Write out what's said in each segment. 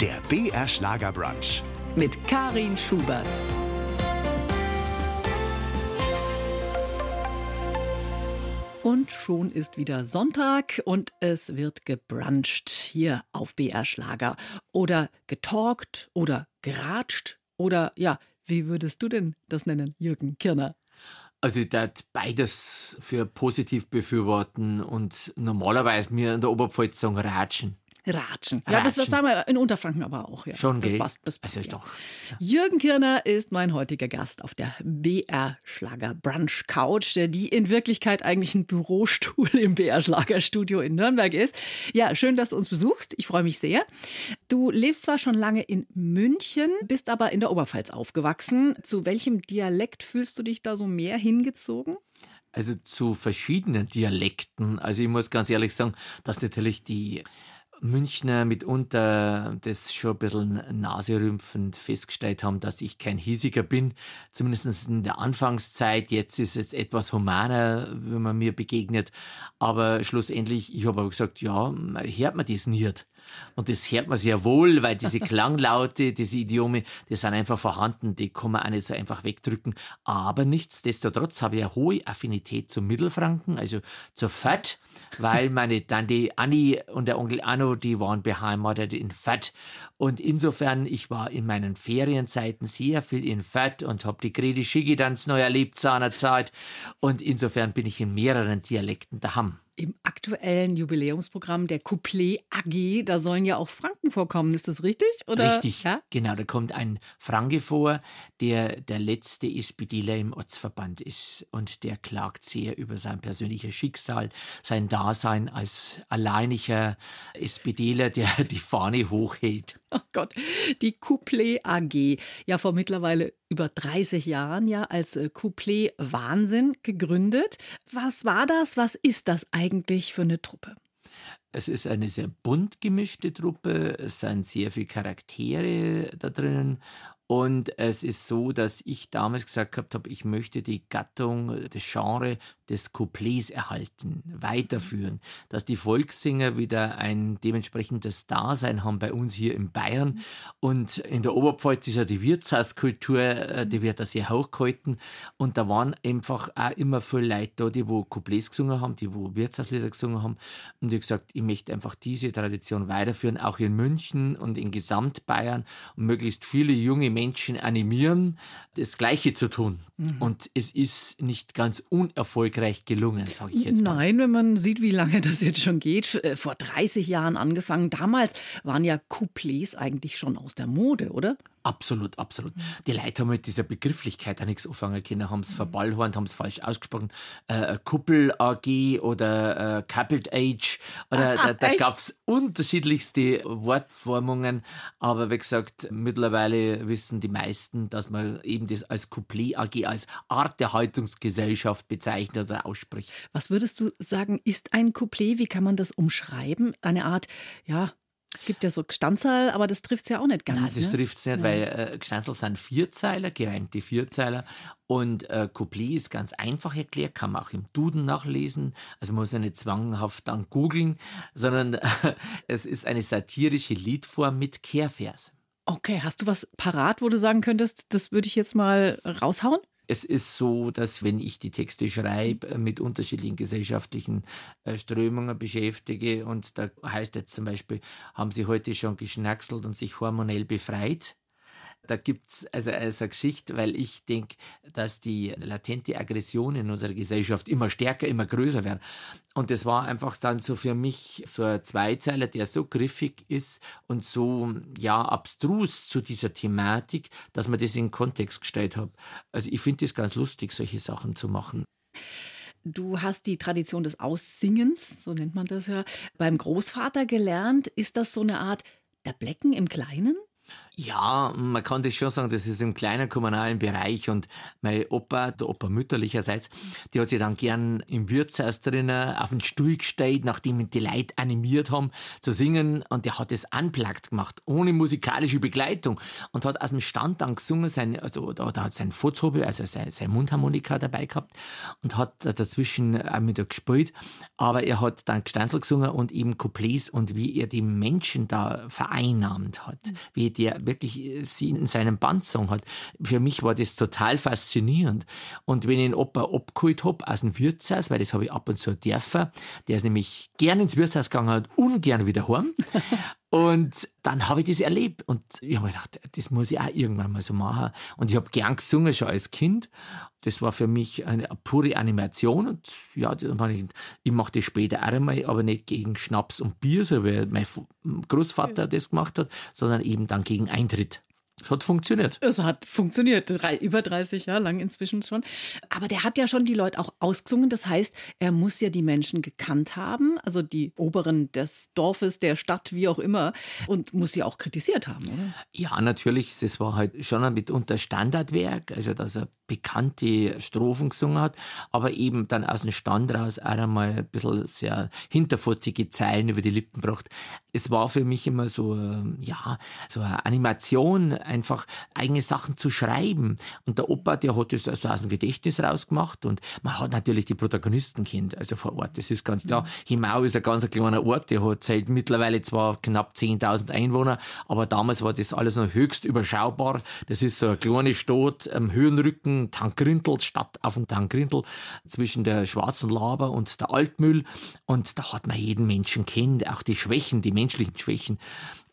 Der BR Schlagerbrunch. mit Karin Schubert. Und schon ist wieder Sonntag und es wird gebruncht hier auf BR Schlager. Oder getalkt oder geratscht oder ja, wie würdest du denn das nennen, Jürgen Kirner? Also ich darf beides für positiv befürworten und normalerweise mir in der Oberpfalz sagen Ratschen. Ratschen. Ja, das was sagen wir in Unterfranken aber auch. Ja. Schon, das passt. Das Also passt ja. doch. Jürgen Kirner ist mein heutiger Gast auf der BR Schlager Brunch Couch, die in Wirklichkeit eigentlich ein Bürostuhl im BR Schlager Studio in Nürnberg ist. Ja, schön, dass du uns besuchst. Ich freue mich sehr. Du lebst zwar schon lange in München, bist aber in der Oberpfalz aufgewachsen. Zu welchem Dialekt fühlst du dich da so mehr hingezogen? Also zu verschiedenen Dialekten. Also ich muss ganz ehrlich sagen, dass natürlich die Münchner mitunter das schon ein bisschen naserümpfend festgestellt haben, dass ich kein Hiesiger bin. Zumindest in der Anfangszeit. Jetzt ist es etwas humaner, wenn man mir begegnet. Aber schlussendlich, ich habe aber gesagt, ja, hört man das nicht. Und das hört man sehr wohl, weil diese Klanglaute, diese Idiome, die sind einfach vorhanden, die kann man auch nicht so einfach wegdrücken. Aber nichtsdestotrotz habe ich eine hohe Affinität zum Mittelfranken, also zur Fett, weil meine Tante Anni und der Onkel Anno, die waren beheimatet in Fett. Und insofern, ich war in meinen Ferienzeiten sehr viel in Fett und habe die Grete Schicki ganz neu erlebt zu einer Zeit. Und insofern bin ich in mehreren Dialekten daheim. Im aktuellen Jubiläumsprogramm der Couplet AG, da sollen ja auch Franken vorkommen. Ist das richtig? Oder? Richtig, Ja? genau. Da kommt ein Franke vor, der der letzte SPDler im Ortsverband ist und der klagt sehr über sein persönliches Schicksal, sein Dasein als alleiniger SPDler, der die Fahne hochhält. Oh Gott, die Couplet AG, ja vor mittlerweile über 30 Jahren ja als äh, Couplet Wahnsinn gegründet. Was war das? Was ist das eigentlich für eine Truppe? Es ist eine sehr bunt gemischte Truppe, es sind sehr viele Charaktere da drinnen und es ist so, dass ich damals gesagt gehabt habe, ich möchte die Gattung, das Genre des Couplets erhalten, weiterführen, dass die Volkssänger wieder ein dementsprechendes Dasein haben bei uns hier in Bayern. Und in der Oberpfalz ist ja die Wirtshauskultur, äh, die wird da sehr hochgehalten. Und da waren einfach auch immer viele Leute da, die wo Couplets gesungen haben, die wo Wirtshauslieder gesungen haben. Und ich habe gesagt, ich möchte einfach diese Tradition weiterführen, auch in München und in Gesamtbayern. Und möglichst viele junge Menschen animieren, das Gleiche zu tun. Und es ist nicht ganz unerfolgreich gelungen, sage ich jetzt mal. Nein, wenn man sieht, wie lange das jetzt schon geht. Äh, Vor 30 Jahren angefangen. Damals waren ja Couplets eigentlich schon aus der Mode, oder? Absolut, absolut. Die Leute haben mit dieser Begrifflichkeit auch nichts anfangen können, haben es verballhornt, haben es falsch ausgesprochen. Äh, Kuppel AG oder äh, Coupled Age. Oder da, da echt? gab es unterschiedlichste Wortformungen. Aber wie gesagt, mittlerweile wissen die meisten, dass man eben das als Couplet AG, als Arterhaltungsgesellschaft bezeichnet oder ausspricht. Was würdest du sagen, ist ein Couplet? Wie kann man das umschreiben? Eine Art, ja, es gibt ja so Stanzerl, aber das trifft es ja auch nicht ganz. Nein, das ne? trifft es nicht, weil äh, Gstanzl sind Vierzeiler, gereimte Vierzeiler. Und äh, Couplet ist ganz einfach erklärt, kann man auch im Duden nachlesen. Also man muss ja nicht zwanghaft dann googeln, sondern es ist eine satirische Liedform mit Kehrversen. Okay, hast du was parat, wo du sagen könntest, das würde ich jetzt mal raushauen? Es ist so, dass wenn ich die Texte schreibe, äh, mit unterschiedlichen gesellschaftlichen äh, Strömungen beschäftige und da heißt jetzt zum Beispiel, haben Sie heute schon geschnackselt und sich hormonell befreit? Da gibt's also, also eine Geschichte, weil ich denke, dass die latente Aggression in unserer Gesellschaft immer stärker, immer größer werden. Und das war einfach dann so für mich so ein Zweizeiler, der so griffig ist und so ja abstrus zu dieser Thematik, dass man das in Kontext gestellt hat. Also ich finde es ganz lustig, solche Sachen zu machen. Du hast die Tradition des Aussingens, so nennt man das ja, beim Großvater gelernt. Ist das so eine Art der Blecken im Kleinen? Ja, man kann das schon sagen, das ist im kleinen kommunalen Bereich und mein Opa, der Opa mütterlicherseits, die hat sich dann gern im Wirtshaus drinnen auf den Stuhl gestellt, nachdem die Leute animiert haben zu singen und der hat das unplugged gemacht, ohne musikalische Begleitung und hat aus dem Stand dann gesungen, sein, also da, hat sein Furzhobel, also sein, sein Mundharmonika dabei gehabt und hat dazwischen auch wieder gespielt, aber er hat dann Gestanzel gesungen und eben Couplets und wie er die Menschen da vereinnahmt hat, wie der wirklich äh, sie in seinem Bandsong hat. Für mich war das total faszinierend. Und wenn ich einen Opa abgeholt habe aus dem Wirtshaus, weil das habe ich ab und zu dürfen, der ist nämlich gern ins Wirtshaus gegangen und ungern wieder heim. Und dann habe ich das erlebt und ich habe gedacht, das muss ich auch irgendwann mal so machen. Und ich habe gern gesungen schon als Kind. Das war für mich eine pure Animation und ja, ich, ich mache das später auch einmal, aber nicht gegen Schnaps und Bier, so wie mein Großvater das gemacht hat, sondern eben dann gegen Eintritt. Es hat funktioniert. Es hat funktioniert, drei, über 30 Jahre lang inzwischen schon. Aber der hat ja schon die Leute auch ausgesungen. Das heißt, er muss ja die Menschen gekannt haben, also die Oberen des Dorfes, der Stadt, wie auch immer, und muss sie auch kritisiert haben, oder? Ja, natürlich. Das war halt schon mitunter Standardwerk, also dass er bekannte Strophen gesungen hat, aber eben dann aus dem Stand raus auch einmal ein bisschen sehr hinterfutzige Zeilen über die Lippen gebracht. Es war für mich immer so, ja, so eine Animation, einfach eigene Sachen zu schreiben. Und der Opa, der hat das also aus dem Gedächtnis rausgemacht und man hat natürlich die Protagonisten kennt, also vor Ort. Das ist ganz klar. Mhm. Himau ist ein ganz kleiner Ort, der hat zählt mittlerweile zwar knapp 10.000 Einwohner, aber damals war das alles noch höchst überschaubar. Das ist so eine kleine Stadt am Höhenrücken, Tankrintel, Stadt auf dem Tankrintel, zwischen der Schwarzen Laber und der Altmühl. Und da hat man jeden Menschen kennt, auch die Schwächen, die menschlichen Schwächen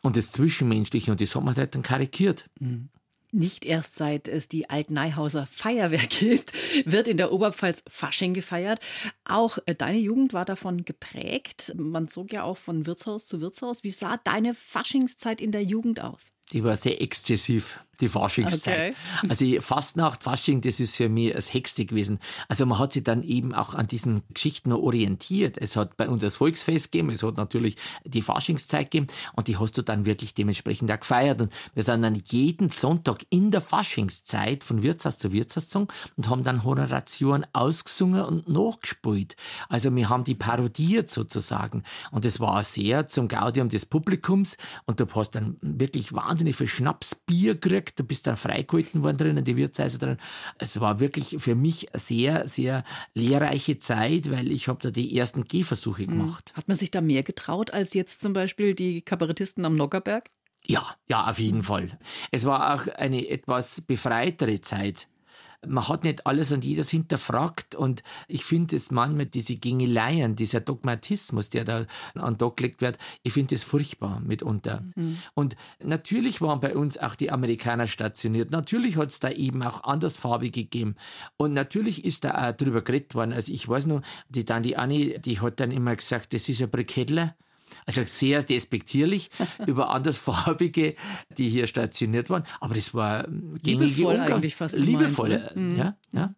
und das Zwischenmenschliche und hat man halt dann karikiert. Mhm. Nicht erst seit es die Altneihauser Feuerwehr gibt, wird in der Oberpfalz Fasching gefeiert. Auch äh, deine Jugend war davon geprägt. Man zog ja auch von Wirtshaus zu Wirtshaus. Wie sah deine Faschingszeit in der Jugend aus? Die war sehr exzessiv die Faschingszeit. Okay. Also Fastnacht, Fasching, das ist für mich das Hexte gewesen. Also man hat sich dann eben auch an diesen Geschichten orientiert. Es hat bei uns das Volksfest gegeben, es hat natürlich die Faschingszeit gegeben und die hast du dann wirklich dementsprechend auch gefeiert. Und wir sind dann jeden Sonntag in der Faschingszeit von Wirtshaus zu Wirtshaus gezogen und haben dann Honorationen ausgesungen und nachgespielt. Also wir haben die parodiert sozusagen. Und es war sehr zum Gaudium des Publikums und du hast dann wirklich wahnsinnig viel Schnapsbier gekriegt du bist dann freigehalten worden drinnen, die Wirtshäuser drin. Es war wirklich für mich sehr, sehr lehrreiche Zeit, weil ich habe da die ersten Gehversuche mhm. gemacht. Hat man sich da mehr getraut als jetzt zum Beispiel die Kabarettisten am Nockerberg? Ja, ja, auf jeden Fall. Es war auch eine etwas befreitere Zeit man hat nicht alles und jedes hinterfragt und ich finde es manchmal diese Gängeleien, dieser Dogmatismus, der da an Tag gelegt wird, ich finde es furchtbar mitunter. Mhm. Und natürlich waren bei uns auch die Amerikaner stationiert. Natürlich hat es da eben auch andersfarbige gegeben. Und natürlich ist da auch drüber geredet worden. Also ich weiß noch, die dann die Annie, die hat dann immer gesagt, das ist ein Brikettler. Also sehr despektierlich über andersfarbige, die hier stationiert waren. Aber das war gängige Liebevoll Umgang. eigentlich fast Liebevoll, gemeint, ne? ja, ja.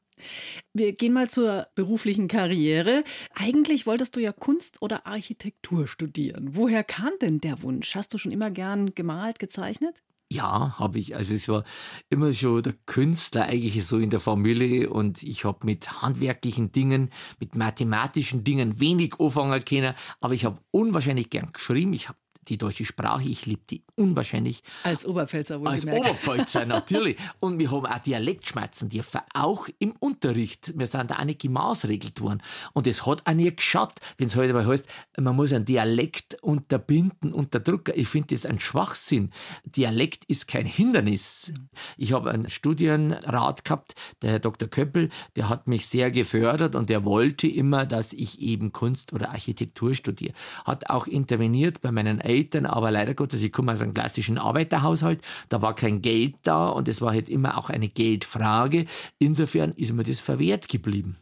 Wir gehen mal zur beruflichen Karriere. Eigentlich wolltest du ja Kunst oder Architektur studieren. Woher kam denn der Wunsch? Hast du schon immer gern gemalt, gezeichnet? Ja, habe ich. Also es war immer schon der Künstler eigentlich so in der Familie und ich habe mit handwerklichen Dingen, mit mathematischen Dingen wenig anfangen können, aber ich habe unwahrscheinlich gern geschrieben. Ich habe die deutsche Sprache, ich liebe die unwahrscheinlich. Als Oberpfälzer wohl Als Oberpfälzer natürlich. Und wir haben auch Dialektschmerzen dürfen, auch im Unterricht. Wir sind da auch nicht gemaßregelt worden. Und es hat auch nie geschaut, wenn es heute halt heißt, man muss einen Dialekt unterbinden, unterdrücken. Ich finde das ein Schwachsinn. Dialekt ist kein Hindernis. Ich habe einen Studienrat gehabt, der Herr Dr. Köppel, der hat mich sehr gefördert und der wollte immer, dass ich eben Kunst oder Architektur studiere. Hat auch interveniert bei meinen Eltern, aber leider Gottes, ich komme aus einem klassischen Arbeiterhaushalt, da war kein Geld da und es war halt immer auch eine Geldfrage. Insofern ist mir das verwehrt geblieben.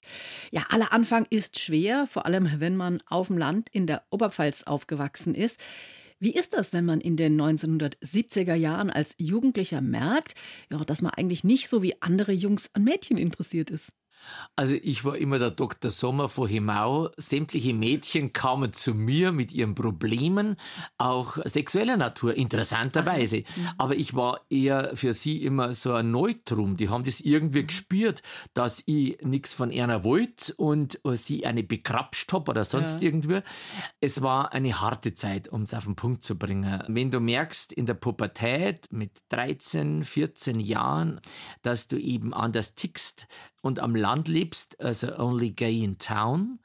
Ja, aller Anfang ist schwer, vor allem wenn man auf dem Land in der Oberpfalz aufgewachsen ist. Wie ist das, wenn man in den 1970er Jahren als Jugendlicher merkt, ja, dass man eigentlich nicht so wie andere Jungs an Mädchen interessiert ist? Also ich war immer der Dr. Sommer von Himau. Sämtliche Mädchen kamen zu mir mit ihren Problemen, auch sexueller Natur, interessanterweise. Mhm. Aber ich war eher für sie immer so ein Neutrum. Die haben das irgendwie mhm. gespürt, dass ich nichts von einer wollte und sie eine bekrapscht habe oder sonst ja. irgendwie. Es war eine harte Zeit, um es auf den Punkt zu bringen. Wenn du merkst, in der Pubertät mit 13, 14 Jahren, dass du eben anders tickst, und am Land lebst, also only gay in town,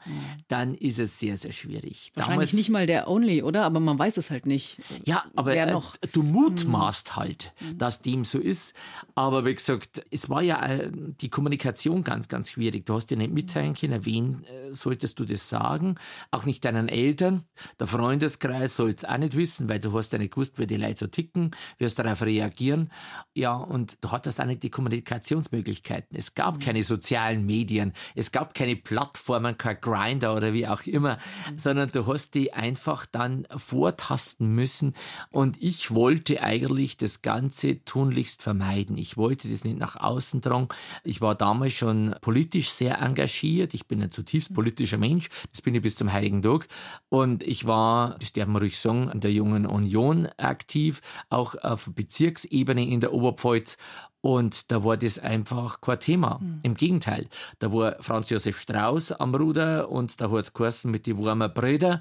dann ist es sehr, sehr schwierig. Wahrscheinlich Damals, nicht mal der only, oder? Aber man weiß es halt nicht. Ja, aber äh, du mutmaßt mhm. halt, mhm. dass dem so ist. Aber wie gesagt, es war ja äh, die Kommunikation ganz, ganz schwierig. Du hast dir nicht mitteilen können, wen äh, solltest du das sagen? Auch nicht deinen Eltern. Der Freundeskreis soll es auch nicht wissen, weil du hast ja nicht gewusst, wie die Leute so ticken, wirst darauf reagieren. Ja, und du hattest auch nicht die Kommunikationsmöglichkeiten. Es gab keine sozialen Medien. Es gab keine Plattformen, kein Grinder oder wie auch immer, mhm. sondern du hast die einfach dann vortasten müssen. Und ich wollte eigentlich das Ganze tunlichst vermeiden. Ich wollte das nicht nach außen tragen. Ich war damals schon politisch sehr engagiert. Ich bin ein zutiefst mhm. politischer Mensch. Das bin ich bis zum Heiligen Tag. Und ich war, das darf man ruhig sagen, an der Jungen Union aktiv, auch auf Bezirksebene in der Oberpfalz. Und da war das einfach kein Thema. Mhm. Im Gegenteil, da war Franz Josef Strauß am Ruder und da hat es geheißen mit die warmen Brüder.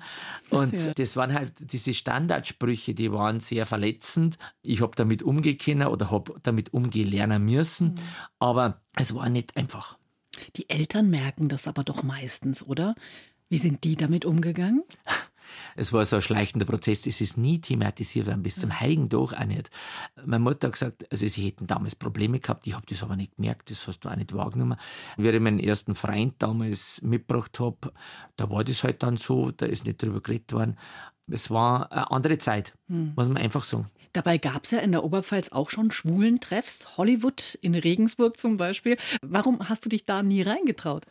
Und ja. das waren halt diese Standardsprüche, die waren sehr verletzend. Ich habe damit umgehen oder habe damit umgelernen müssen. Mhm. Aber es war nicht einfach. Die Eltern merken das aber doch meistens, oder? Wie sind die damit umgegangen? Es war so ein schleichender Prozess, es ist nie thematisiert worden, bis zum Heiligen Tag auch nicht. Meine Mutter hat gesagt, also sie hätten damals Probleme gehabt, ich habe das aber nicht gemerkt, das hast du auch nicht wahrgenommen. Wie ich meinen ersten Freund damals mitgebracht habe, da war das halt dann so, da ist nicht drüber geredet worden. Es war eine andere Zeit, hm. muss man einfach sagen. Dabei gab es ja in der Oberpfalz auch schon Schwulentreffs, Hollywood in Regensburg zum Beispiel. Warum hast du dich da nie reingetraut?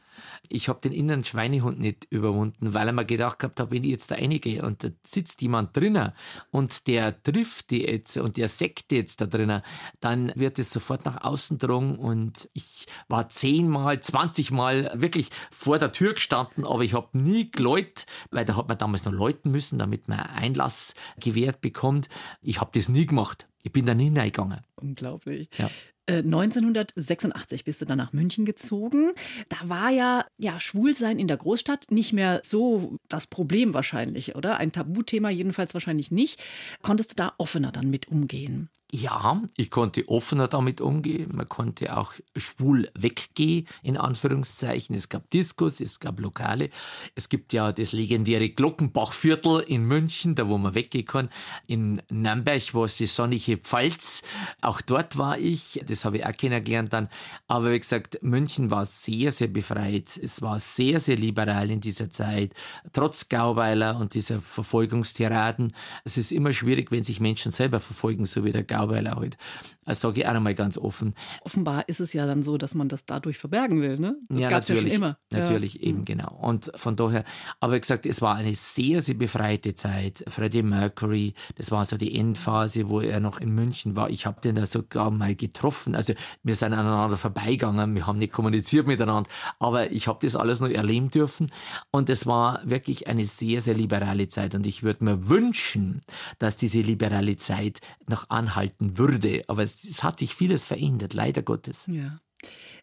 Ich habe den inneren Schweinehund nicht überwunden, weil ich mir gedacht gehabt habe, wenn ich jetzt da reingehe und da sitzt jemand drinnen und der trifft die jetzt und der sekte jetzt da drinnen, dann wird es sofort nach außen drungen und ich war zehnmal, zwanzigmal wirklich vor der Tür gestanden, aber ich habe nie geläut, weil da hat man damals noch läuten müssen, damit man Einlass gewährt bekommt. Ich habe das nie gemacht. Ich bin da nie reingegangen. Unglaublich. Ja. 1986 äh, bist du dann nach München gezogen. Da war ja, ja Schwulsein in der Großstadt nicht mehr so das Problem wahrscheinlich, oder? Ein Tabuthema jedenfalls wahrscheinlich nicht. Konntest du da offener dann mit umgehen? Ja, ich konnte offener damit umgehen. Man konnte auch schwul weggehen, in Anführungszeichen. Es gab Diskos, es gab Lokale. Es gibt ja das legendäre Glockenbachviertel in München, da wo man weggehen kann. In Nürnberg war es die sonnige Pfalz. Auch dort war ich. Das habe ich auch kennengelernt dann. Aber wie gesagt, München war sehr, sehr befreit. Es war sehr, sehr liberal in dieser Zeit. Trotz Gauweiler und dieser Verfolgungstiraden. Es ist immer schwierig, wenn sich Menschen selber verfolgen, so wie der Gauweiler glaube Das sage ich auch einmal ganz offen. Offenbar ist es ja dann so, dass man das dadurch verbergen will, ne? Das ja, gab's natürlich. Ja schon immer. Natürlich, ja. eben mhm. genau. Und von daher, aber wie gesagt, es war eine sehr, sehr befreite Zeit. Freddie Mercury, das war so die Endphase, wo er noch in München war. Ich habe den da sogar mal getroffen. Also wir sind aneinander vorbeigegangen, wir haben nicht kommuniziert miteinander, aber ich habe das alles noch erleben dürfen. Und es war wirklich eine sehr, sehr liberale Zeit. Und ich würde mir wünschen, dass diese liberale Zeit noch anhalten halten würde. Aber es, es hat sich vieles verändert, leider Gottes. Ja.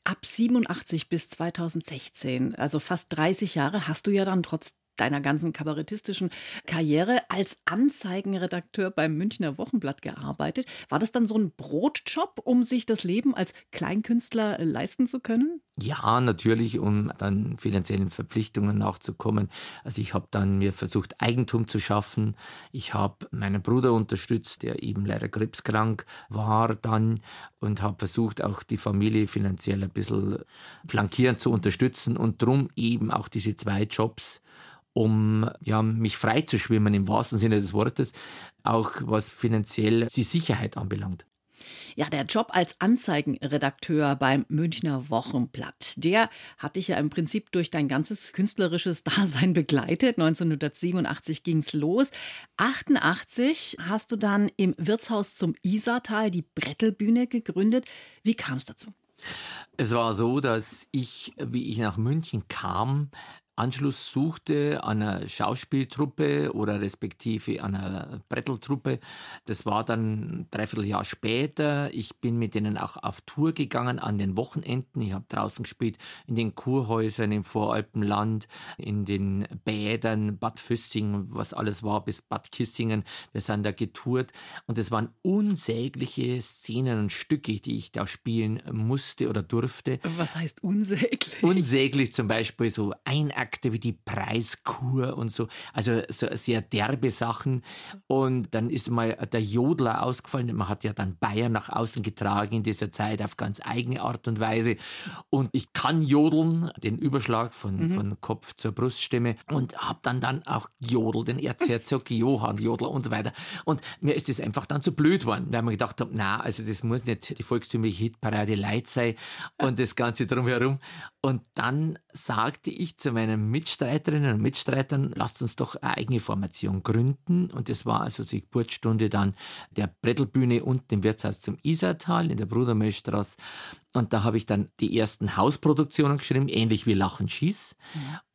Ab 87 bis 2016, also fast 30 Jahre, hast du ja dann trotz deiner ganzen kabarettistischen Karriere als Anzeigenredakteur beim Münchner Wochenblatt gearbeitet. War das dann so ein Brotjob, um sich das Leben als Kleinkünstler leisten zu können? Ja, natürlich, um dann finanziellen Verpflichtungen nachzukommen. Also ich habe dann mir versucht, Eigentum zu schaffen. Ich habe meinen Bruder unterstützt, der eben leider krebskrank war dann und habe versucht, auch die Familie finanziell ein bisschen flankierend zu unterstützen und drum eben auch diese zwei Jobs um ja, mich frei zu schwimmen im wahrsten Sinne des Wortes, auch was finanziell die Sicherheit anbelangt. Ja, der Job als Anzeigenredakteur beim Münchner Wochenblatt, der hat dich ja im Prinzip durch dein ganzes künstlerisches Dasein begleitet. 1987 ging es los. 88 hast du dann im Wirtshaus zum Isartal die Brettelbühne gegründet. Wie kam es dazu? Es war so, dass ich, wie ich nach München kam, Anschluss suchte an einer Schauspieltruppe oder respektive an einer Bretteltruppe. Das war dann ein Dreivierteljahr später. Ich bin mit denen auch auf Tour gegangen an den Wochenenden. Ich habe draußen gespielt in den Kurhäusern im Voralpenland, in den Bädern, Bad Füssing, was alles war, bis Bad Kissingen. Wir sind da getourt und es waren unsägliche Szenen und Stücke, die ich da spielen musste oder durfte. Was heißt unsäglich? Unsäglich zum Beispiel so ein Akte wie die Preiskur und so. Also so sehr derbe Sachen. Und dann ist mal der Jodler ausgefallen. Man hat ja dann Bayern nach außen getragen in dieser Zeit auf ganz eigene Art und Weise. Und ich kann jodeln, den Überschlag von, mhm. von Kopf zur Bruststimme und habe dann dann auch jodelt, den Erzherzog Johann Jodler und so weiter. Und mir ist das einfach dann zu blöd geworden, weil man gedacht hat, na, also das muss nicht die volkstümliche Hitparade Leid sein und das Ganze drumherum. Und dann sagte ich zu meinen Mitstreiterinnen und Mitstreitern, lasst uns doch eine eigene Formation gründen. Und das war also die Geburtsstunde dann der Brettelbühne unten im Wirtshaus zum Isartal in der Brudermilchstraße. Und da habe ich dann die ersten Hausproduktionen geschrieben, ähnlich wie Lachen Schieß.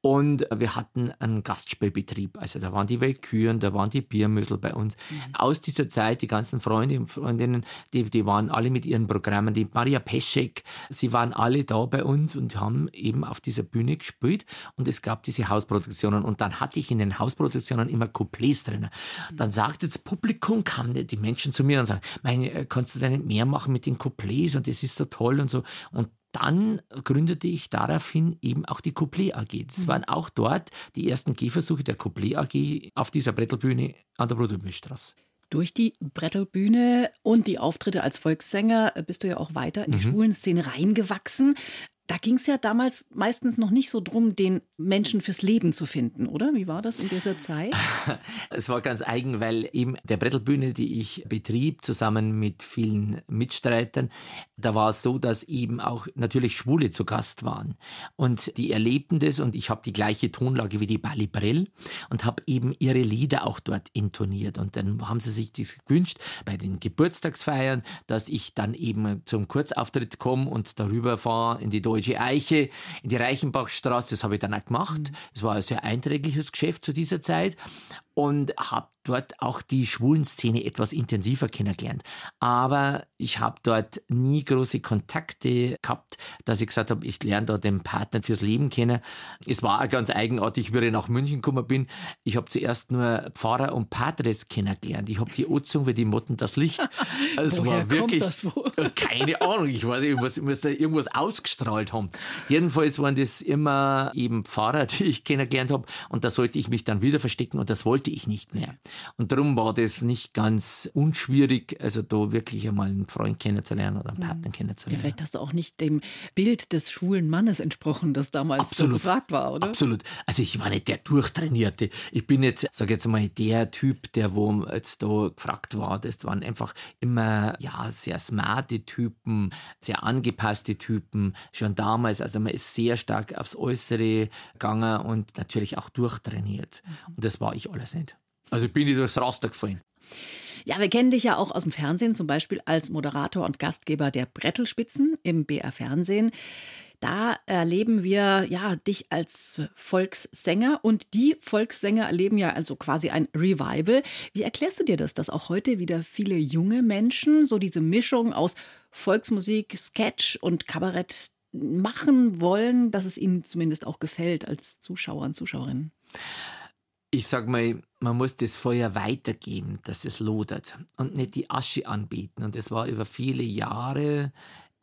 Und wir hatten einen Gastspielbetrieb. Also da waren die Weltkühen, da waren die Biermüssel bei uns. Mhm. Aus dieser Zeit, die ganzen Freunde und Freundinnen, die, die waren alle mit ihren Programmen. Die Maria Peschek, sie waren alle da bei uns und haben eben auf dieser Bühne gespielt. Und es gab diese Hausproduktionen. Und dann hatte ich in den Hausproduktionen immer Couplets drin. Mhm. Dann sagte das Publikum, kamen die Menschen zu mir und sagten, meine, kannst du da nicht mehr machen mit den Couplets? Und das ist so toll und so. Und dann gründete ich daraufhin eben auch die Couplet AG. Das mhm. waren auch dort die ersten Gehversuche der Couplet AG auf dieser Brettelbühne an der Brudermühlstraße. Durch die Brettelbühne und die Auftritte als Volkssänger bist du ja auch weiter in die mhm. schwulen Szene reingewachsen. Da ging es ja damals meistens noch nicht so drum, den Menschen fürs Leben zu finden, oder? Wie war das in dieser Zeit? es war ganz eigen, weil eben der Brettelbühne, die ich betrieb, zusammen mit vielen Mitstreitern, da war es so, dass eben auch natürlich Schwule zu Gast waren. Und die erlebten das und ich habe die gleiche Tonlage wie die Bali Brell und habe eben ihre Lieder auch dort intoniert. Und dann haben sie sich das gewünscht bei den Geburtstagsfeiern, dass ich dann eben zum Kurzauftritt komme und darüber fahre in die Deutsche Eiche, in die Reichenbachstraße. Das habe ich dann auch gemacht. Es war ein sehr einträgliches Geschäft zu dieser Zeit und habe dort auch die schwulen Szene etwas intensiver kennengelernt. Aber ich habe dort nie große Kontakte gehabt, dass ich gesagt habe, ich lerne da den Partner fürs Leben kennen. Es war ganz eigenartig, wie ich nach München gekommen bin. Ich habe zuerst nur Pfarrer und Patres kennengelernt. Ich habe die Ozung wie die Motten das Licht. Es Woher war wirklich das keine Ahnung. Ich weiß nicht, ich muss irgendwas ausgestrahlt haben. Jedenfalls waren das immer eben Pfarrer, die ich kennengelernt habe. Und da sollte ich mich dann wieder verstecken und das wollte ich nicht mehr. Und darum war das nicht ganz unschwierig, also da wirklich einmal einen Freund kennenzulernen oder einen mhm. Partner kennenzulernen. Ja, vielleicht hast du auch nicht dem Bild des schwulen Mannes entsprochen, das damals Absolut. so gefragt war, oder? Absolut. Also ich war nicht der Durchtrainierte. Ich bin jetzt, sag jetzt mal, der Typ, der wo jetzt da gefragt war. Das waren einfach immer, ja, sehr smarte Typen, sehr angepasste Typen. Schon damals, also man ist sehr stark aufs Äußere gegangen und natürlich auch durchtrainiert. Mhm. Und das war ich alles nicht. Also bin ich durchs Raster gefallen. Ja, wir kennen dich ja auch aus dem Fernsehen, zum Beispiel als Moderator und Gastgeber der Brettelspitzen im BR Fernsehen. Da erleben wir ja dich als Volkssänger und die Volkssänger erleben ja also quasi ein Revival. Wie erklärst du dir das, dass auch heute wieder viele junge Menschen so diese Mischung aus Volksmusik, Sketch und Kabarett machen wollen, dass es ihnen zumindest auch gefällt als Zuschauer und Zuschauerinnen? Ich sag mal, man muss das Feuer weitergeben, dass es lodert und nicht die Asche anbieten. Und es war über viele Jahre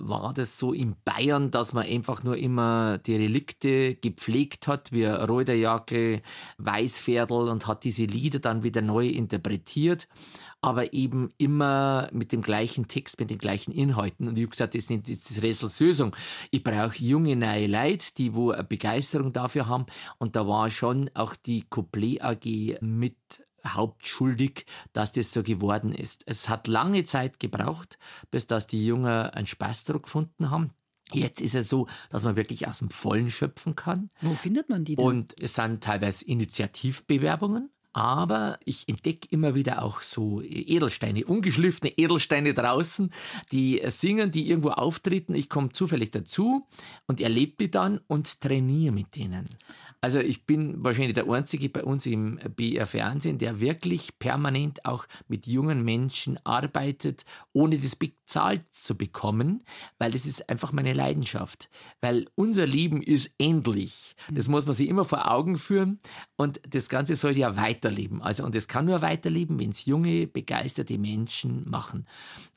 war das so in Bayern, dass man einfach nur immer die Relikte gepflegt hat, wie Reuterjacke, Weißpferdl und hat diese Lieder dann wieder neu interpretiert aber eben immer mit dem gleichen Text, mit den gleichen Inhalten. Und ich habe gesagt, das ist nicht das Rätselslösung. Ich brauche junge, neue Leute, die wo eine Begeisterung dafür haben. Und da war schon auch die Couplet AG mit hauptschuldig, dass das so geworden ist. Es hat lange Zeit gebraucht, bis dass die Jungen einen Spaß daran gefunden haben. Jetzt ist es so, dass man wirklich aus dem Vollen schöpfen kann. Wo findet man die denn? Und es sind teilweise Initiativbewerbungen Aber ich entdecke immer wieder auch so Edelsteine, ungeschliffene Edelsteine draußen, die singen, die irgendwo auftreten. Ich komme zufällig dazu und erlebe die dann und trainiere mit denen. Also ich bin wahrscheinlich der Einzige bei uns im BR Fernsehen, der wirklich permanent auch mit jungen Menschen arbeitet, ohne das bezahlt zu bekommen, weil das ist einfach meine Leidenschaft. Weil unser Leben ist endlich. Das muss man sich immer vor Augen führen und das Ganze soll ja weiterleben. Also und es kann nur weiterleben, wenn es junge, begeisterte Menschen machen.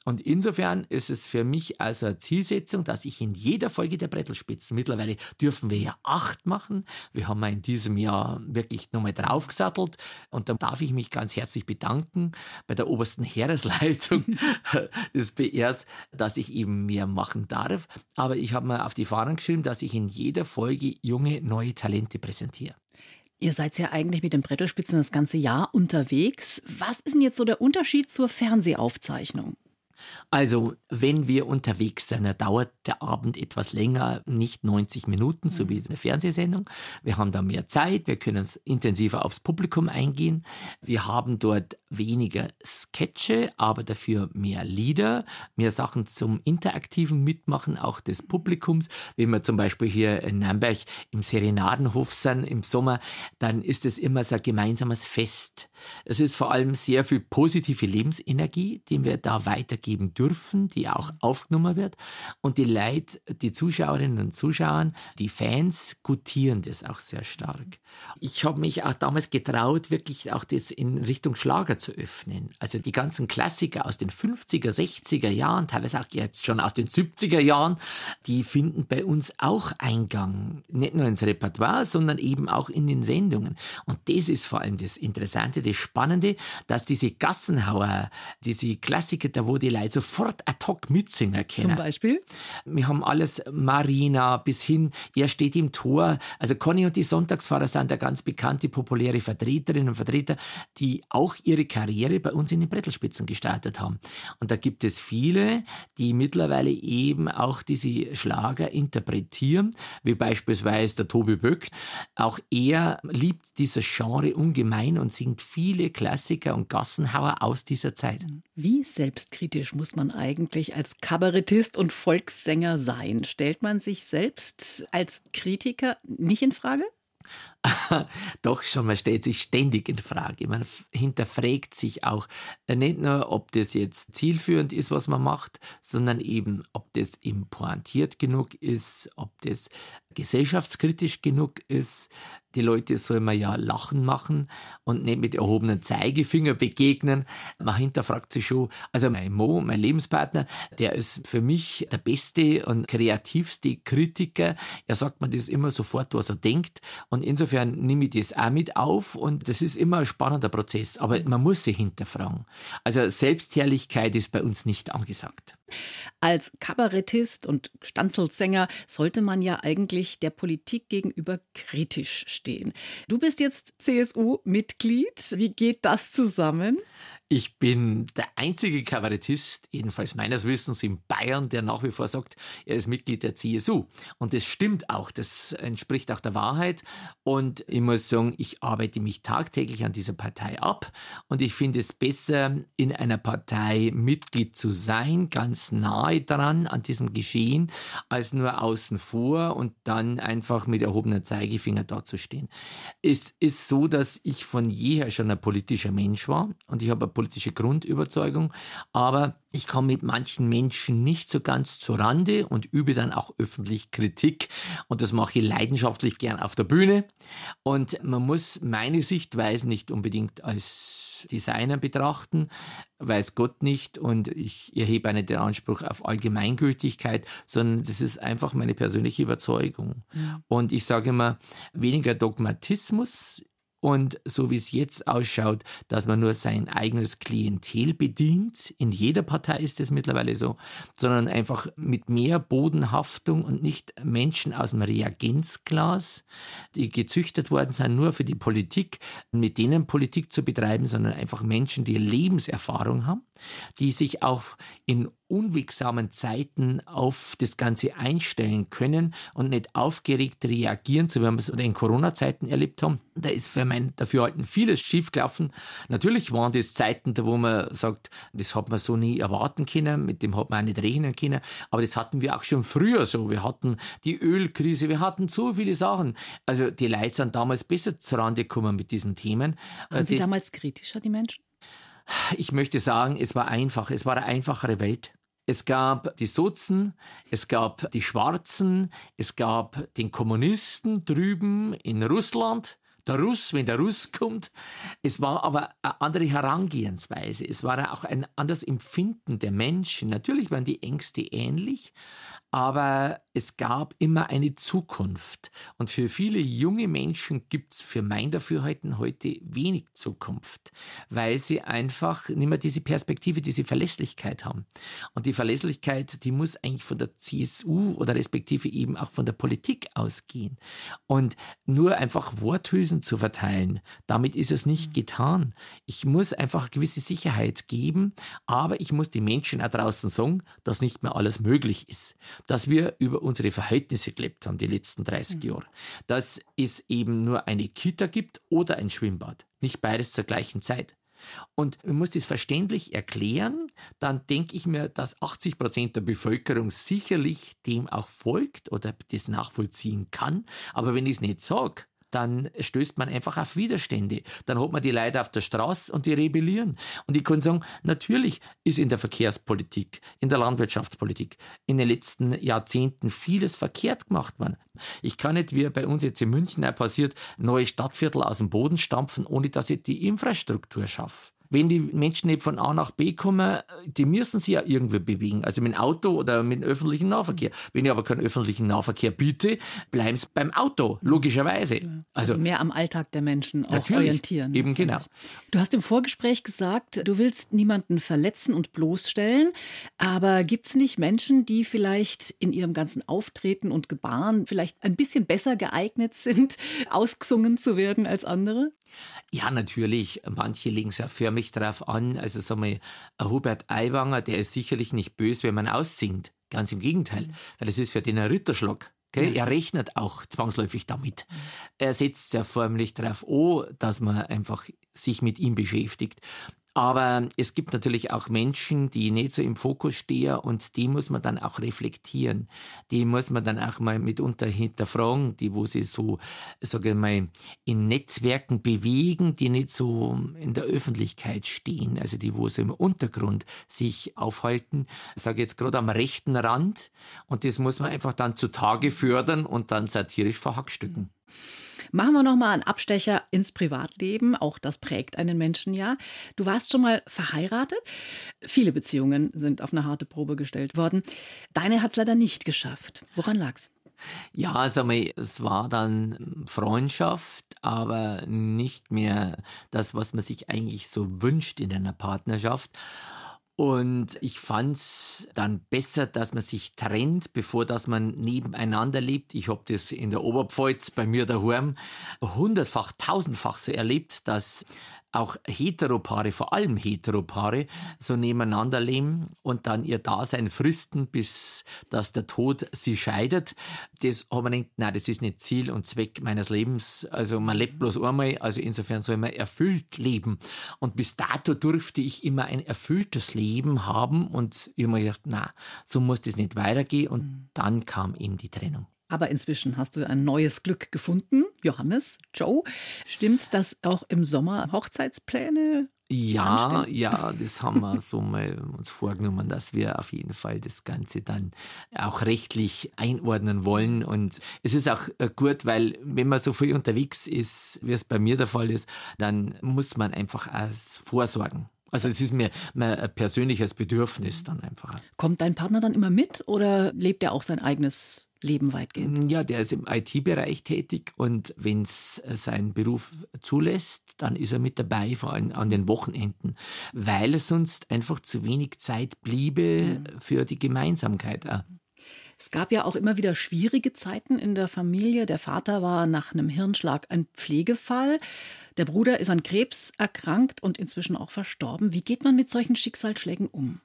Und insofern ist es für mich also eine Zielsetzung, dass ich in jeder Folge der Brettelspitzen, mittlerweile dürfen wir ja acht machen, wir haben in diesem Jahr wirklich nochmal draufgesattelt und da darf ich mich ganz herzlich bedanken bei der obersten Heeresleitung des BRs, dass ich eben mehr machen darf. Aber ich habe mir auf die Fahnen geschrieben, dass ich in jeder Folge junge, neue Talente präsentiere. Ihr seid ja eigentlich mit den Brettelspitzen das ganze Jahr unterwegs. Was ist denn jetzt so der Unterschied zur Fernsehaufzeichnung? Also, wenn wir unterwegs sind, dann dauert der Abend etwas länger, nicht 90 Minuten, so wie eine Fernsehsendung. Wir haben da mehr Zeit, wir können intensiver aufs Publikum eingehen. Wir haben dort weniger Sketche, aber dafür mehr Lieder, mehr Sachen zum interaktiven Mitmachen auch des Publikums. Wenn wir zum Beispiel hier in Nürnberg im Serenadenhof sind im Sommer, dann ist es immer so ein gemeinsames Fest. Es ist vor allem sehr viel positive Lebensenergie, die wir da weitergeben dürfen, die auch aufgenommen wird. Und die Leute, die Zuschauerinnen und Zuschauer, die Fans gutieren das auch sehr stark. Ich habe mich auch damals getraut, wirklich auch das in Richtung Schlager zu öffnen. Also die ganzen Klassiker aus den 50er, 60er Jahren, teilweise auch jetzt schon aus den 70er Jahren, die finden bei uns auch Eingang. Nicht nur ins Repertoire, sondern eben auch in den Sendungen. Und das ist vor allem das Interessante, das Spannende, dass diese Gassenhauer, diese Klassiker, da wo die Leute sofort ad hoc mitsingen können. Zum Beispiel? Wir haben alles Marina bis hin, er steht im Tor. Also Conny und die Sonntagsfahrer sind da ganz bekannte, populäre Vertreterinnen und Vertreter, die auch ihre Karriere bei uns in den Brettelspitzen gestartet haben. Und da gibt es viele, die mittlerweile eben auch diese Schlager interpretieren, wie beispielsweise der Tobi Böck. Auch er liebt dieses Genre ungemein und singt viele Klassiker und Gassenhauer aus dieser Zeit. Wie selbstkritisch muss man eigentlich als Kabarettist und Volkssänger sein? Stellt man sich selbst als Kritiker nicht in Frage? Doch schon, man stellt sich ständig in Frage. Man hinterfragt sich auch äh, nicht nur, ob das jetzt zielführend ist, was man macht, sondern eben, ob das pointiert genug ist, ob das gesellschaftskritisch genug ist. Die Leute sollen man ja lachen machen und nicht mit erhobenen Zeigefinger begegnen. Man hinterfragt sich schon. Also mein Mo, mein Lebenspartner, der ist für mich der beste und kreativste Kritiker. Er sagt mir das immer sofort, was er denkt. Und insofern nehme ich das auch mit auf und das ist immer ein spannender Prozess. Aber man muss sich hinterfragen. Also Selbstherrlichkeit ist bei uns nicht angesagt. Als Kabarettist und Stanzelsänger sollte man ja eigentlich der Politik gegenüber kritisch stehen. Du bist jetzt CSU-Mitglied. Wie geht das zusammen? Ich bin der einzige Kabarettist, jedenfalls meines Wissens in Bayern, der nach wie vor sagt, er ist Mitglied der CSU. Und das stimmt auch, das entspricht auch der Wahrheit. Und ich muss sagen, ich arbeite mich tagtäglich an dieser Partei ab. Und ich finde es besser, in einer Partei Mitglied zu sein, ganz nahe dran an diesem Geschehen, als nur außen vor und dann einfach mit erhobener Zeigefinger dazustehen. Es ist so, dass ich von jeher schon ein politischer Mensch war und ich habe politische Grundüberzeugung, aber ich komme mit manchen Menschen nicht so ganz zur Rande und übe dann auch öffentlich Kritik. Und das mache ich leidenschaftlich gern auf der Bühne. Und man muss meine Sichtweisen nicht unbedingt als Designer betrachten, weiß Gott nicht. Und ich erhebe nicht den Anspruch auf Allgemeingültigkeit, sondern das ist einfach meine persönliche Überzeugung. Ja. Und ich sage immer, weniger Dogmatismus und so wie es jetzt ausschaut, dass man nur sein eigenes Klientel bedient, in jeder Partei ist es mittlerweile so, sondern einfach mit mehr Bodenhaftung und nicht Menschen aus dem Reagenzglas, die gezüchtet worden sind, nur für die Politik, mit denen Politik zu betreiben, sondern einfach Menschen, die Lebenserfahrung haben die sich auch in unwegsamen Zeiten auf das Ganze einstellen können und nicht aufgeregt reagieren, so wie wir es in Corona-Zeiten erlebt haben. Da ist für mein Dafürhalten vieles schiefgelaufen. Natürlich waren das Zeiten, da wo man sagt, das hat man so nie erwarten können, mit dem hat man auch nicht rechnen können, aber das hatten wir auch schon früher so. Wir hatten die Ölkrise, wir hatten so viele Sachen. Also die Leute sind damals besser zurande gekommen mit diesen Themen. Waren Sie das, damals kritischer, die Menschen? Ich möchte sagen, es war einfach. Es war eine einfachere Welt. Es gab die Sozen, es gab die Schwarzen, es gab den Kommunisten drüben in Russland, der Russ, wenn der Russ kommt. Es war aber eine andere Herangehensweise. Es war auch ein anderes Empfinden der Menschen. Natürlich waren die Ängste ähnlich, aber es gab immer eine Zukunft. Und für viele junge Menschen gibt es für mein Dafürhalten heute wenig Zukunft, weil sie einfach nicht mehr diese Perspektive, diese Verlässlichkeit haben. Und die Verlässlichkeit, die muss eigentlich von der CSU oder respektive eben auch von der Politik ausgehen. Und nur einfach Worthülsen zu verteilen, damit ist es nicht getan. Ich muss einfach gewisse Sicherheit geben, aber ich muss die Menschen da draußen sagen, dass nicht mehr alles möglich ist dass wir über unsere Verhältnisse gelebt haben die letzten 30 mhm. Jahre. Dass es eben nur eine Kita gibt oder ein Schwimmbad. Nicht beides zur gleichen Zeit. Und man muss das verständlich erklären, dann denke ich mir, dass 80 Prozent der Bevölkerung sicherlich dem auch folgt oder das nachvollziehen kann. Aber wenn ich es nicht sage, dann stößt man einfach auf Widerstände. Dann hat man die Leute auf der Straße und die rebellieren. Und ich kann sagen, natürlich ist in der Verkehrspolitik, in der Landwirtschaftspolitik in den letzten Jahrzehnten vieles verkehrt gemacht worden. Ich kann nicht, wie bei uns jetzt in München auch passiert, neue Stadtviertel aus dem Boden stampfen, ohne dass ich die Infrastruktur schaffe wenn die Menschen nicht von A nach B kommen, die müssen sich ja irgendwie bewegen. Also mit dem Auto oder mit dem öffentlichen Nahverkehr. Wenn ich aber keinen öffentlichen Nahverkehr biete, bleiben sie beim Auto, logischerweise. Also, also, mehr am Alltag der Menschen auch orientieren. Eben genau. Du hast im Vorgespräch gesagt, du willst niemanden verletzen und bloßstellen, aber gibt es nicht Menschen, die vielleicht in ihrem ganzen Auftreten und Gebaren vielleicht ein bisschen besser geeignet sind, ausgesungen zu werden als andere? Ja, natürlich. Manche legen es ja förmlich darauf an. Also sagen wir, Hubert Aiwanger, der ist sicherlich nicht böse, wenn man aussingt. Ganz im Gegenteil. Mhm. Weil das ist für den ein Ritterschlag. Ja. Er rechnet auch zwangsläufig damit. Er setzt ja förmlich darauf an, dass man einfach sich mit ihm beschäftigt. Aber es gibt natürlich auch Menschen, die nicht so im Fokus stehen und die muss man dann auch reflektieren. Die muss man dann auch mal mitunter hinterfragen, die wo sie so, sage ich mal, in Netzwerken bewegen, die nicht so in der Öffentlichkeit stehen, also die wo so im Untergrund sich aufhalten, sage jetzt gerade am rechten Rand und das muss man einfach dann zutage fördern und dann satirisch verhackstücken. Machen wir noch mal einen Abstecher ins Privatleben. Auch das prägt einen Menschen ja. Du warst schon mal verheiratet. Viele Beziehungen sind auf eine harte Probe gestellt worden. Deine hat es leider nicht geschafft. Woran lag's? Ja, also es war dann Freundschaft, aber nicht mehr das, was man sich eigentlich so wünscht in einer Partnerschaft. Und ich fand es dann besser, dass man sich trennt, bevor dass man nebeneinander lebt. Ich habe das in der Oberpfalz bei mir daheim hundertfach, tausendfach so erlebt, dass auch Heteropaare, vor allem Heteropaare, so nebeneinander leben und dann ihr Dasein fristen, bis dass der Tod sie scheidet. Das haben wir gedacht, nein, das ist nicht Ziel und Zweck meines Lebens. Also man lebt bloß einmal, also insofern soll man erfüllt leben. Und bis dato durfte ich immer ein erfülltes Leben haben und ich habe mir gedacht, na, so muss das nicht weitergehen. Und mhm. dann kam eben die Trennung. Aber inzwischen hast du ein neues Glück gefunden, Johannes, Joe. Stimmt's, dass auch im Sommer Hochzeitspläne ja, anstehen? ja, das haben wir so mal uns vorgenommen, dass wir auf jeden Fall das Ganze dann auch rechtlich einordnen wollen. Und es ist auch äh, gut, weil wenn man so viel unterwegs ist, wie es bei mir der Fall ist, dann muss man einfach vorsorgen. Also es ist mir ein persönliches Bedürfnis dann einfach. Kommt dein Partner dann immer mit oder lebt er auch sein eigenes Leben weitgehend? Ja, der ist im IT-Bereich tätig und wenn es äh, seinen Beruf zulässt, dann ist er mit dabei, vor allem an den Wochenenden, weil es sonst einfach zu wenig Zeit bliebe mhm. für die Gemeinsamkeit. Es gab ja auch immer wieder schwierige Zeiten in der Familie. Der Vater war nach einem Hirnschlag ein Pflegefall. Der Bruder ist an Krebs erkrankt und inzwischen auch verstorben. Wie geht man mit solchen Schicksalsschlägen um?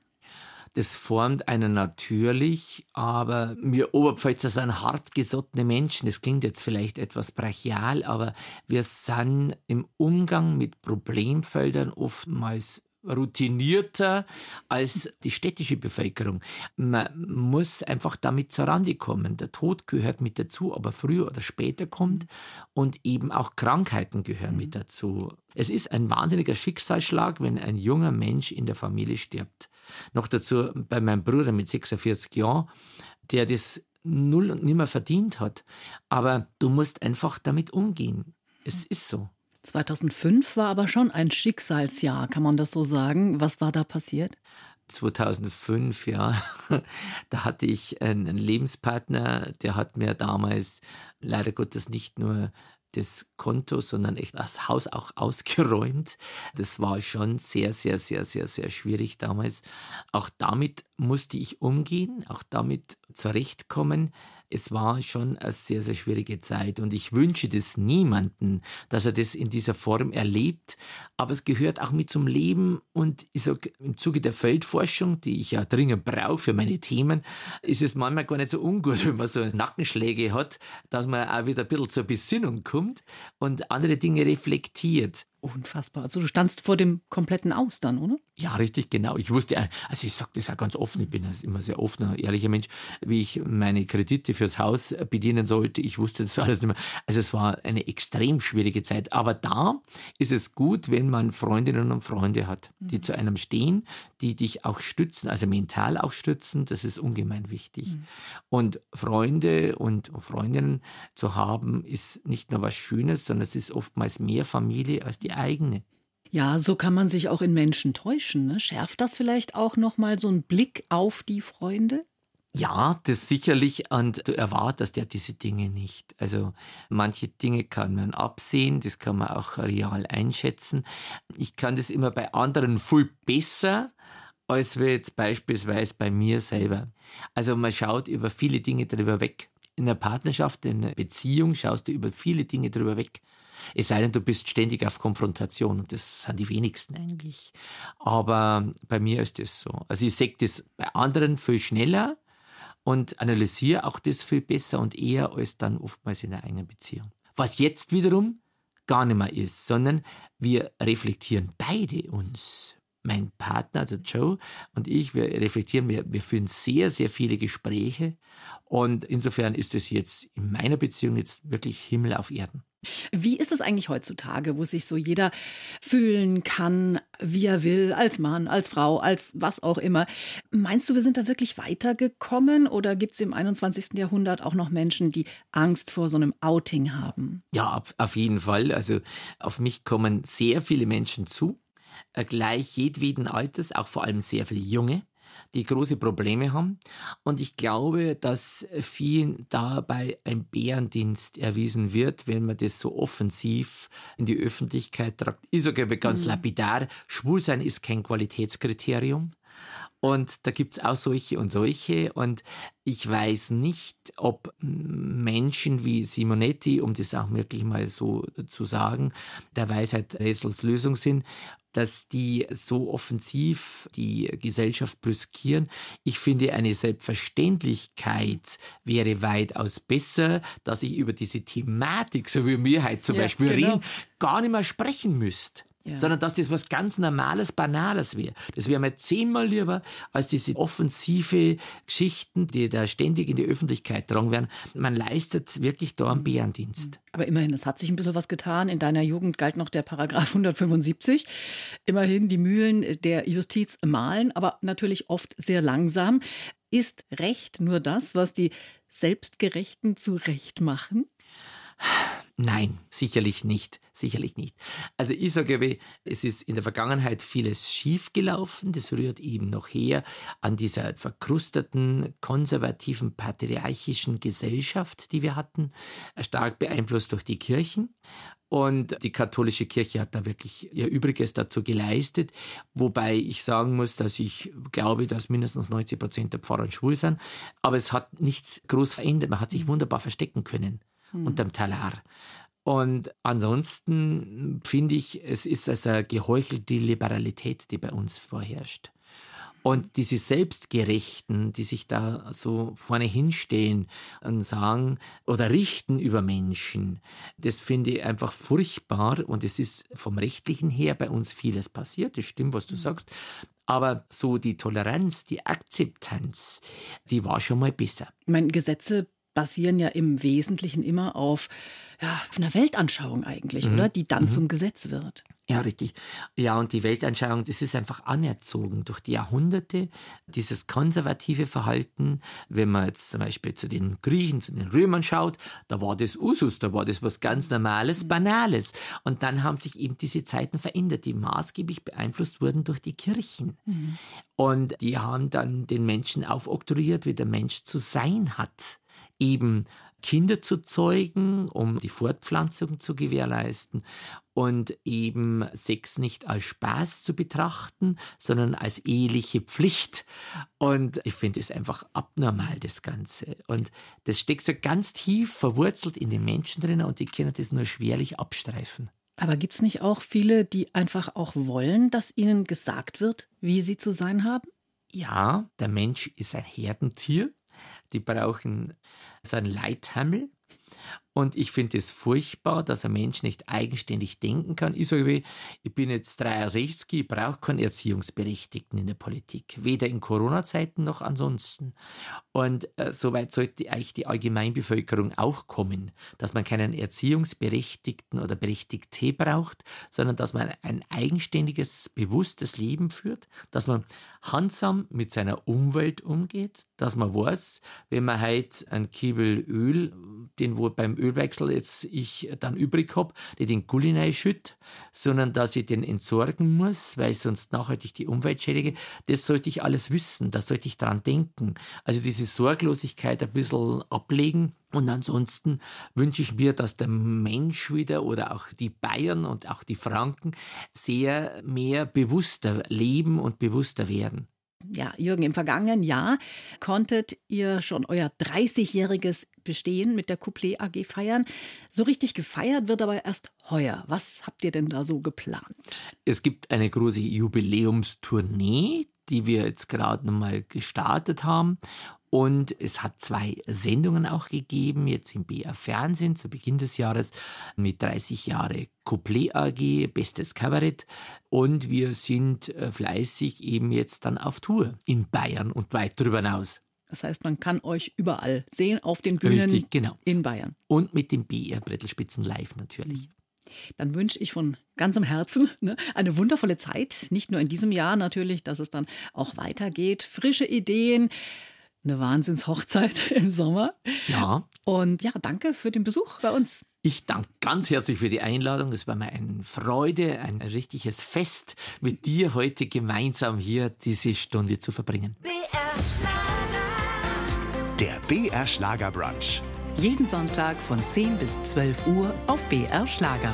Das formt einen natürlich, aber wir Oberpfälzer sind hartgesottene Menschen. Das klingt jetzt vielleicht etwas brachial, aber wir sind im Umgang mit Problemfeldern oftmals routinierter als die städtische Bevölkerung. Man muss einfach damit zur Rande kommen. Der Tod gehört mit dazu, aber früher oder später kommt und eben auch Krankheiten gehören mit mhm. dazu. Es ist ein wahnsinniger Schicksalsschlag, wenn ein junger Mensch in der Familie stirbt. Noch dazu bei meinem Bruder mit 46 Jahren, der das null und nimmer verdient hat. Aber du musst einfach damit umgehen. Es ist so. 2005 war aber schon ein Schicksalsjahr, kann man das so sagen? Was war da passiert? 2005, ja, da hatte ich einen Lebenspartner, der hat mir damals leider Gottes nicht nur das Konto, sondern echt das Haus auch ausgeräumt. Das war schon sehr, sehr, sehr, sehr, sehr schwierig damals. Auch damit musste ich umgehen, auch damit zurechtkommen es war schon eine sehr, sehr schwierige Zeit und ich wünsche das niemanden, dass er das in dieser Form erlebt, aber es gehört auch mit zum Leben und ich sag, im Zuge der Feldforschung, die ich ja dringend brauche für meine Themen, ist es manchmal gar nicht so ungut, wenn man so Nackenschläge hat, dass man auch wieder ein bisschen zur Besinnung kommt und andere Dinge reflektiert. Unfassbar. Also du standst vor dem kompletten Aus dann, oder? Ja, richtig, genau. Ich wusste, also ich sage das auch ganz offen, ich bin immer sehr offener, ehrlicher Mensch, wie ich meine Kredite fürs Haus bedienen sollte. Ich wusste das alles nicht mehr. Also es war eine extrem schwierige Zeit. Aber da ist es gut, wenn man Freundinnen und Freunde hat, die mhm. zu einem stehen, die dich auch stützen, also mental auch stützen. Das ist ungemein wichtig. Mhm. Und Freunde und Freundinnen zu haben, ist nicht nur was Schönes, sondern es ist oftmals mehr Familie als die die eigene. Ja, so kann man sich auch in Menschen täuschen. Ne? Schärft das vielleicht auch nochmal so einen Blick auf die Freunde? Ja, das sicherlich. Und du erwartest ja diese Dinge nicht. Also manche Dinge kann man absehen, das kann man auch real einschätzen. Ich kann das immer bei anderen viel besser als wir jetzt beispielsweise bei mir selber. Also man schaut über viele Dinge drüber weg. In der Partnerschaft, in einer Beziehung schaust du über viele Dinge drüber weg. Es sei denn, du bist ständig auf Konfrontation und das sind die wenigsten eigentlich. Aber bei mir ist das so. Also ich sehe das bei anderen viel schneller und analysiere auch das viel besser und eher als dann oftmals in einer eigenen Beziehung. Was jetzt wiederum gar nicht mehr ist, sondern wir reflektieren beide uns. Mein Partner, der Joe und ich, wir reflektieren, wir, wir führen sehr, sehr viele Gespräche und insofern ist es jetzt in meiner Beziehung jetzt wirklich Himmel auf Erden. Wie ist es eigentlich heutzutage, wo sich so jeder fühlen kann, wie er will, als Mann, als Frau, als was auch immer? Meinst du, wir sind da wirklich weitergekommen oder gibt es im 21. Jahrhundert auch noch Menschen, die Angst vor so einem Outing haben? Ja, auf, auf jeden Fall. Also auf mich kommen sehr viele Menschen zu, gleich jedweden Alters, auch vor allem sehr viele Junge die große Probleme haben. Und ich glaube, dass vielen dabei ein Bärendienst erwiesen wird, wenn man das so offensiv in die Öffentlichkeit tragt. Ich sage aber ganz mhm. lapidar, Schwulsein ist kein Qualitätskriterium. Und da gibt es auch solche und solche. Und ich weiß nicht, ob Menschen wie Simonetti, um das auch wirklich mal so zu sagen, der Weisheit Rätsels Lösung sind, dass die so offensiv die Gesellschaft brüskieren. Ich finde, eine Selbstverständlichkeit wäre weitaus besser, dass ich über diese Thematik, so wie wir heute zum ja, Beispiel genau. reden, gar nicht mehr sprechen müsste. Ja. Sondern dass das was ganz Normales, Banales wäre. Das wäre mir zehnmal lieber als diese offensive Geschichten, die da ständig in die Öffentlichkeit tragen werden. Man leistet wirklich da einen Bärendienst. Aber immerhin, es hat sich ein bisschen was getan. In deiner Jugend galt noch der Paragraph 175. Immerhin die Mühlen der Justiz malen, aber natürlich oft sehr langsam. Ist Recht nur das, was die Selbstgerechten zu Recht machen? Nein, sicherlich nicht. Sicherlich nicht. Also ich sage, es ist in der Vergangenheit vieles schiefgelaufen. Das rührt eben noch her an dieser verkrusteten, konservativen, patriarchischen Gesellschaft, die wir hatten, stark beeinflusst durch die Kirchen. Und die katholische Kirche hat da wirklich ihr Übriges dazu geleistet. Wobei ich sagen muss, dass ich glaube, dass mindestens 90 Prozent der Pfarrer schwul sind. Aber es hat nichts groß verändert. Man hat sich wunderbar verstecken können mhm. unterm Talar. Und ansonsten finde ich, es ist also geheuchelte Liberalität, die bei uns vorherrscht. Und diese Selbstgerechten, die sich da so vorne hinstehen und sagen oder richten über Menschen, das finde ich einfach furchtbar. Und es ist vom Rechtlichen her bei uns vieles passiert. Das stimmt, was du mhm. sagst. Aber so die Toleranz, die Akzeptanz, die war schon mal besser. Ich meine, Gesetze basieren ja im Wesentlichen immer auf ja, einer Weltanschauung eigentlich, mhm. oder? Die dann mhm. zum Gesetz wird. Ja, richtig. Ja, und die Weltanschauung, das ist einfach anerzogen durch die Jahrhunderte, dieses konservative Verhalten. Wenn man jetzt zum Beispiel zu den Griechen, zu den Römern schaut, da war das Usus, da war das was ganz Normales, mhm. Banales. Und dann haben sich eben diese Zeiten verändert, die maßgeblich beeinflusst wurden durch die Kirchen. Mhm. Und die haben dann den Menschen aufoktroyiert, wie der Mensch zu sein hat eben Kinder zu zeugen, um die Fortpflanzung zu gewährleisten und eben Sex nicht als Spaß zu betrachten, sondern als eheliche Pflicht. Und ich finde es einfach abnormal, das Ganze. Und das steckt so ganz tief verwurzelt in den Menschen drin und die können das nur schwerlich abstreifen. Aber gibt es nicht auch viele, die einfach auch wollen, dass ihnen gesagt wird, wie sie zu sein haben? Ja, der Mensch ist ein Herdentier die brauchen so einen Leithammel. Und ich finde es furchtbar, dass ein Mensch nicht eigenständig denken kann. Ich sage, ich bin jetzt 63, ich brauche keinen Erziehungsberechtigten in der Politik. Weder in Corona-Zeiten noch ansonsten. Und äh, soweit sollte eigentlich die Allgemeinbevölkerung auch kommen, dass man keinen Erziehungsberechtigten oder Berechtigte braucht, sondern dass man ein eigenständiges, bewusstes Leben führt, dass man handsam mit seiner Umwelt umgeht, dass man weiß, wenn man halt ein Kiebel Öl, den wo beim Ölwechsel jetzt ich dann übrig habe, nicht den Gulli schütt, sondern dass ich den entsorgen muss, weil ich sonst nachhaltig die Umwelt schädige. Das sollte ich alles wissen, da sollte ich dran denken. Also diese Sorglosigkeit ein bisschen ablegen. Und ansonsten wünsche ich mir, dass der Mensch wieder oder auch die Bayern und auch die Franken sehr mehr bewusster leben und bewusster werden. Ja, Jürgen, im vergangenen Jahr konntet ihr schon euer 30-jähriges Bestehen mit der Couplet AG feiern. So richtig gefeiert wird aber erst heuer. Was habt ihr denn da so geplant? Es gibt eine große Jubiläumstournee, die wir jetzt gerade nochmal gestartet haben. Und es hat zwei Sendungen auch gegeben, jetzt im BR Fernsehen zu Beginn des Jahres mit 30 Jahre Couplet AG, Bestes Kabarett. Und wir sind äh, fleißig eben jetzt dann auf Tour in Bayern und weit darüber hinaus. Das heißt, man kann euch überall sehen auf den Bühnen Richtig, genau. in Bayern. Und mit dem BR Brettelspitzen live natürlich. Dann wünsche ich von ganzem Herzen ne, eine wundervolle Zeit. Nicht nur in diesem Jahr natürlich, dass es dann auch weitergeht. Frische Ideen, eine Wahnsinnshochzeit im Sommer. Ja. Und ja, danke für den Besuch bei uns. Ich danke ganz herzlich für die Einladung. Es war mir eine Freude, ein richtiges Fest, mit dir heute gemeinsam hier diese Stunde zu verbringen. BR Schlager. Der BR Schlager Brunch. Jeden Sonntag von 10 bis 12 Uhr auf BR Schlager.